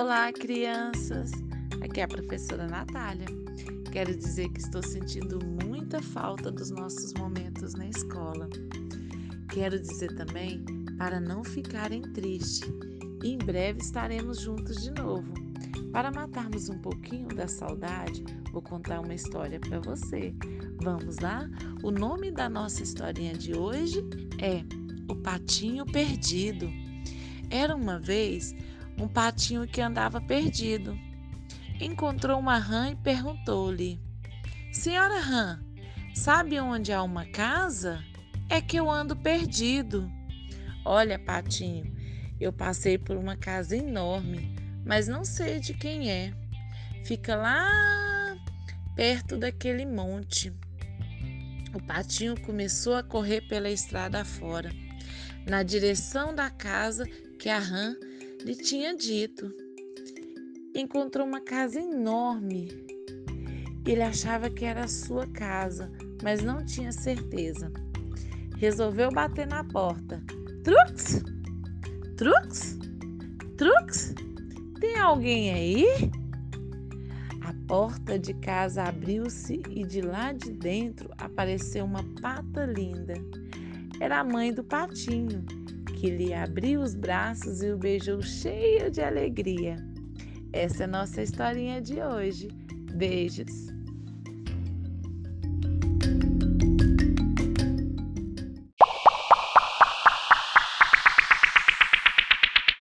Olá, crianças! Aqui é a professora Natália. Quero dizer que estou sentindo muita falta dos nossos momentos na escola. Quero dizer também para não ficarem tristes. Em breve estaremos juntos de novo. Para matarmos um pouquinho da saudade, vou contar uma história para você. Vamos lá? O nome da nossa historinha de hoje é O Patinho Perdido. Era uma vez um patinho que andava perdido. Encontrou uma rã e perguntou-lhe: Senhora rã, sabe onde há uma casa? É que eu ando perdido. Olha, patinho, eu passei por uma casa enorme, mas não sei de quem é. Fica lá perto daquele monte. O patinho começou a correr pela estrada fora, na direção da casa que a rã lhe tinha dito. Encontrou uma casa enorme. Ele achava que era a sua casa, mas não tinha certeza. Resolveu bater na porta. Trux! Trux! Trux! Tem alguém aí? A porta de casa abriu-se e de lá de dentro apareceu uma pata linda. Era a mãe do patinho que lhe abriu os braços e o beijou cheio de alegria. Essa é a nossa historinha de hoje. Beijos!